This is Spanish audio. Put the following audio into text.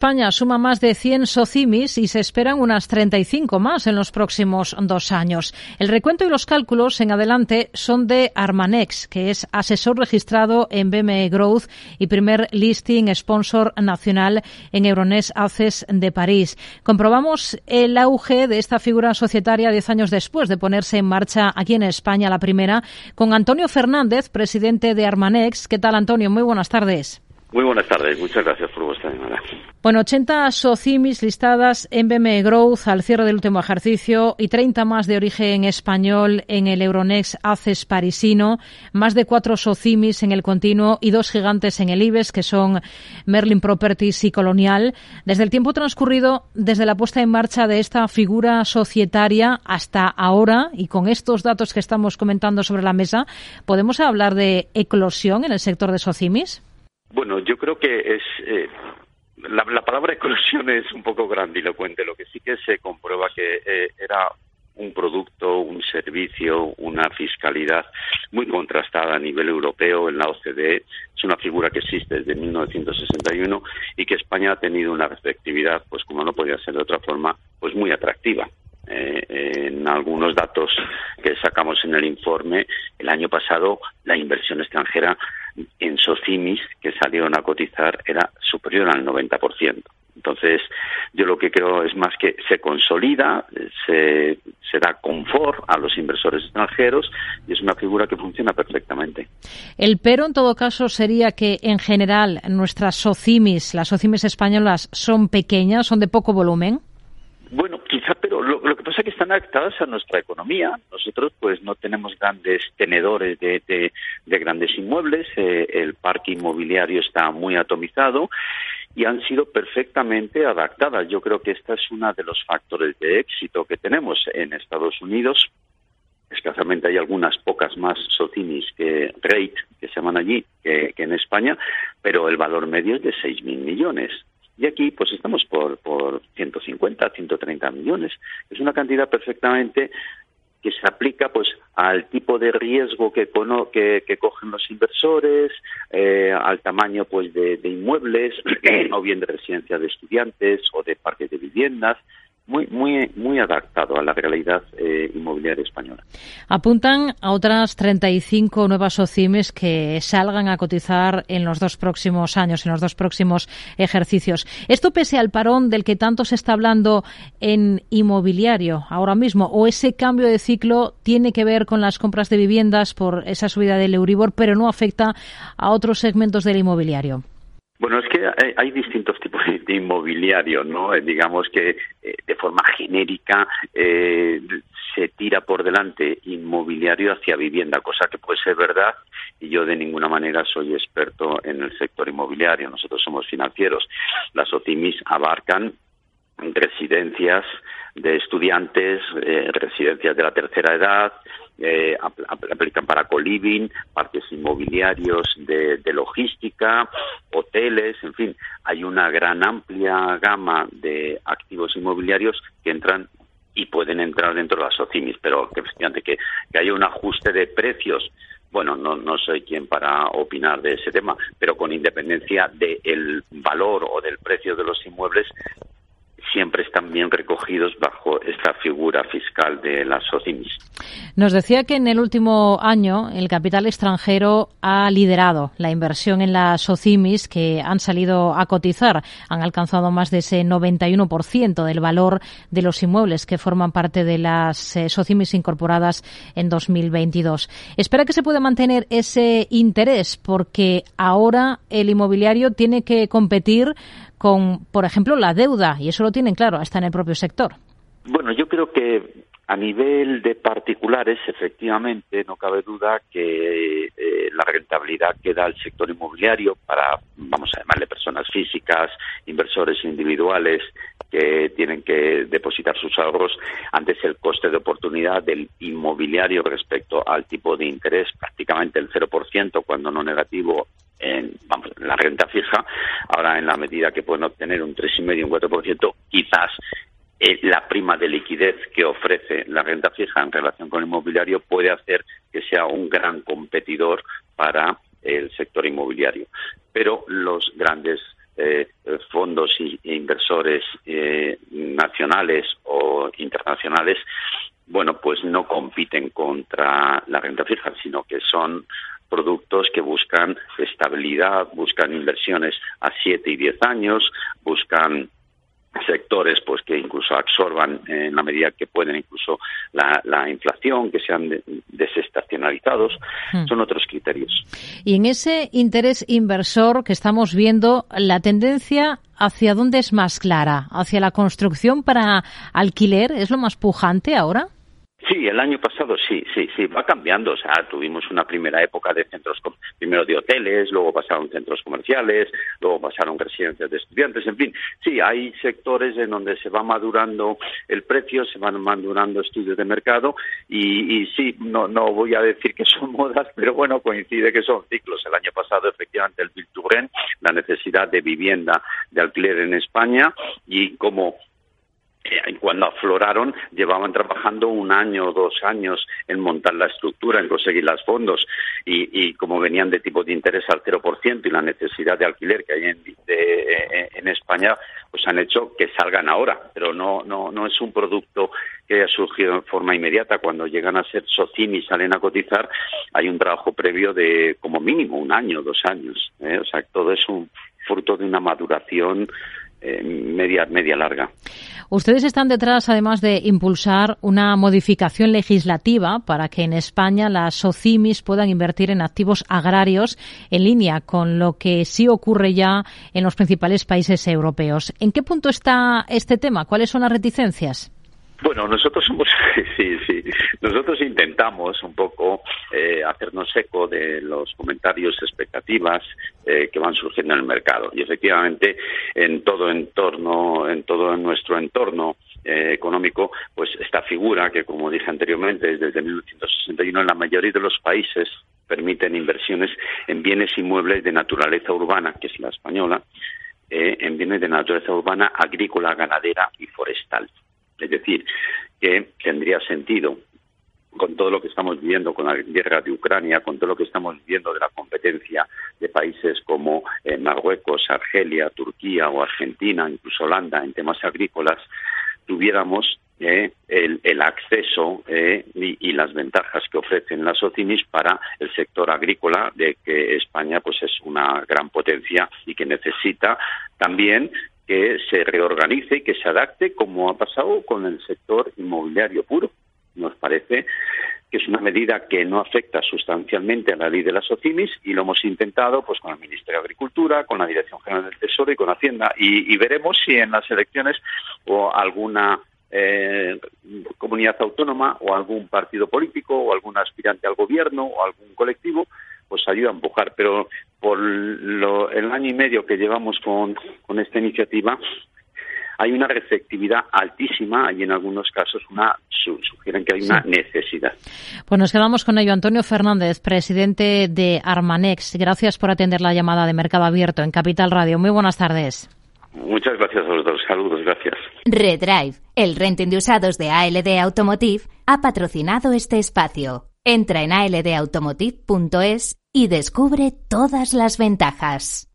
España suma más de 100 socimis y se esperan unas 35 más en los próximos dos años. El recuento y los cálculos en adelante son de Armanex, que es asesor registrado en BME Growth y primer listing sponsor nacional en Euronext Access de París. Comprobamos el auge de esta figura societaria diez años después de ponerse en marcha aquí en España la primera con Antonio Fernández, presidente de Armanex. ¿Qué tal, Antonio? Muy buenas tardes. Muy buenas tardes, muchas gracias por vuestra llamada. Bueno, 80 SOCIMIS listadas en BME Growth al cierre del último ejercicio y 30 más de origen español en el Euronext ACES parisino, más de cuatro SOCIMIS en el continuo y dos gigantes en el IBEX, que son Merlin Properties y Colonial. Desde el tiempo transcurrido, desde la puesta en marcha de esta figura societaria hasta ahora, y con estos datos que estamos comentando sobre la mesa, ¿podemos hablar de eclosión en el sector de SOCIMIS? Bueno, yo creo que es eh, la, palabra eclosión es un poco grandilocuente. Lo que sí que se comprueba que eh, era un producto, un servicio, una fiscalidad muy contrastada a nivel europeo en la OCDE. Es una figura que existe desde 1961 y que España ha tenido una receptividad, pues como no podía ser de otra forma, pues muy atractiva. Eh, en algunos datos que sacamos en el informe, el año pasado la inversión extranjera en Socimis que salieron a cotizar era superior al 90%. Entonces, yo lo que creo es más que se consolida, se, se, da confort a los inversores extranjeros y es una figura que funciona perfectamente. El pero, en todo caso, sería que, en general, nuestras SOCIMIS, las SOCIMIS españolas, son pequeñas, son de poco volumen. Bueno, quizá, pero lo, que que están adaptadas a nuestra economía. Nosotros, pues, no tenemos grandes tenedores de, de, grandes inmuebles. Eh, el parque inmobiliario está muy atomizado y han sido perfectamente adaptadas. Yo creo que este es uno de los factores de éxito que tenemos en Estados Unidos. Escasamente hay algunas pocas más socinis que rate, que se llaman allí, que, que en España, pero el valor medio es de 6.000 millones. Y aquí, pues estamos por, por 150, 130 millones. Es una cantidad perfectamente que se aplica pues al tipo de riesgo que, que, cogen los inversores, eh, al tamaño pues de, de inmuebles, o bien de residencias de estudiantes o de parques de viviendas, muy, muy, muy adaptado a la realidad eh, inmobiliaria española. Apuntan a otras 35 nuevas OCIMES que salgan a cotizar en los dos próximos años, en los dos próximos ejercicios. Esto pese al parón del que tanto se está hablando en inmobiliario ahora mismo, o ese cambio de ciclo tiene que ver con las compras de viviendas por esa subida del Euribor, pero no afecta a otros segmentos del inmobiliario. Bueno, es que hay, distintos tipos de inmobiliario, ¿no? Eh, digamos que eh, de forma genérica eh, se tira por delante inmobiliario hacia vivienda, cosa que puede ser verdad y yo de ninguna manera soy experto en el sector inmobiliario. Nosotros somos financieros. Las OCIMIS abarcan residencias de estudiantes, residencias de la tercera edad, eh, aplican para coliving, parques inmobiliarios de, logística, hoteles, en fin, hay una gran amplia gama de activos inmobiliarios que entran y pueden entrar dentro de las OCIMIS, pero que, que, que haya un ajuste de precios bueno, no, no soy quien para opinar de ese tema, pero con independencia del valor o del precio de los inmuebles, siempre están bien recogidos bajo esta figura fiscal de las SOCIMIS. Nos decía que en el último año el capital extranjero ha liderado la inversión en las SOCIMIS que han salido a cotizar. Han alcanzado más de ese 91% del valor de los inmuebles que forman parte de las eh, SOCIMIS incorporadas en 2022. Espera que se pueda mantener ese interés porque ahora el inmobiliario tiene que competir con, por ejemplo, la deuda, y eso lo tienen claro, está en el propio sector. Bueno, yo creo que a nivel de particulares, efectivamente, no cabe duda que eh, la rentabilidad que da el sector inmobiliario para, vamos a llamarle personas físicas, inversores individuales que tienen que depositar sus ahorros, antes el coste de oportunidad del inmobiliario respecto al tipo de interés, prácticamente el 0%, cuando no negativo, en vamos, la renta fija, ahora en la medida que pueden obtener un 3,5 un 4%, quizás eh, la prima de liquidez que ofrece la renta fija en relación con el inmobiliario puede hacer que sea un gran competidor para el sector inmobiliario. Pero los grandes eh, fondos e inversores eh, nacionales o internacionales, bueno, pues no compiten contra la renta fija, sino que son productos que buscan estabilidad, buscan inversiones a siete y diez años, buscan sectores pues que incluso absorban en la medida que pueden incluso la, inflación, que sean desestacionalizados, hmm. son otros criterios. Y en ese interés inversor que estamos viendo, la tendencia hacia dónde es más clara, hacia la construcción para alquiler, es lo más pujante ahora. Sí, el año pasado sí, sí, sí, va cambiando. O sea, tuvimos una primera época de centros, primero de hoteles, luego pasaron centros comerciales, luego pasaron residencias de estudiantes, en fin. Sí, hay sectores en donde se va madurando el precio, se van madurando estudios de mercado y, y sí, no, no voy a decir que son modas, pero bueno, coincide que son ciclos. El año pasado, efectivamente, el Bilturen, la necesidad de vivienda de alquiler en España y como cuando afloraron llevaban trabajando un año o dos años en montar la estructura, en conseguir los fondos y, como venían de tipo de interés al 0% y la necesidad de alquiler que hay en, en España, pues han hecho que salgan ahora, pero no, no, no es un producto que haya surgido en forma inmediata. Cuando llegan a ser SOCIM y salen a cotizar, hay un trabajo previo de como mínimo un año, dos años. ¿eh? O sea, todo es un fruto de una maduración eh, media, media larga. Ustedes están detrás, además de impulsar una modificación legislativa para que en España las SOCIMIS puedan invertir en activos agrarios en línea con lo que sí ocurre ya en los principales países europeos. ¿En qué punto está este tema? ¿Cuáles son las reticencias? Bueno, nosotros somos, sí, sí, nosotros intentamos un poco eh, hacernos eco de los comentarios, expectativas eh, que van surgiendo en el mercado. Y efectivamente, en todo entorno, en todo nuestro entorno eh, económico, pues esta figura que, como dije anteriormente, desde 1961 en la mayoría de los países permiten inversiones en bienes inmuebles de naturaleza urbana, que es la española, en bienes de naturaleza urbana, agrícola, ganadera y forestal. Es decir, que tendría sentido con todo lo que estamos viendo con la guerra de Ucrania, con todo lo que estamos viendo de la competencia de países como eh, Marruecos, Argelia, Turquía o Argentina, incluso Holanda, en temas agrícolas, tuviéramos eh, el, acceso eh, y, las ventajas que ofrecen las OCIMIS para el sector agrícola, de que España pues es una gran potencia y que necesita también que se reorganice y que se adapte como ha pasado con el sector inmobiliario puro. Nos parece que es una medida que no afecta sustancialmente a la ley de las OCIMIS y lo hemos intentado pues con el Ministerio de Agricultura, con la Dirección General del Tesoro y con Hacienda y, veremos si en las elecciones o alguna eh, comunidad autónoma o algún partido político o algún aspirante al gobierno o algún colectivo pues ayuda a empujar. Pero por el año y medio que llevamos con, esta iniciativa, hay una receptividad altísima y en algunos casos una sugieren que hay una necesidad. Pues nos quedamos con ello. Antonio Fernández, presidente de Armanex. Gracias por atender la llamada de Mercado Abierto en Capital Radio. Muy buenas tardes. Muchas gracias a los dos. Saludos, gracias. Redrive, el renting de usados de ALD Automotive, ha patrocinado este espacio. Entra en aldautomotive.es y descubre todas las ventajas.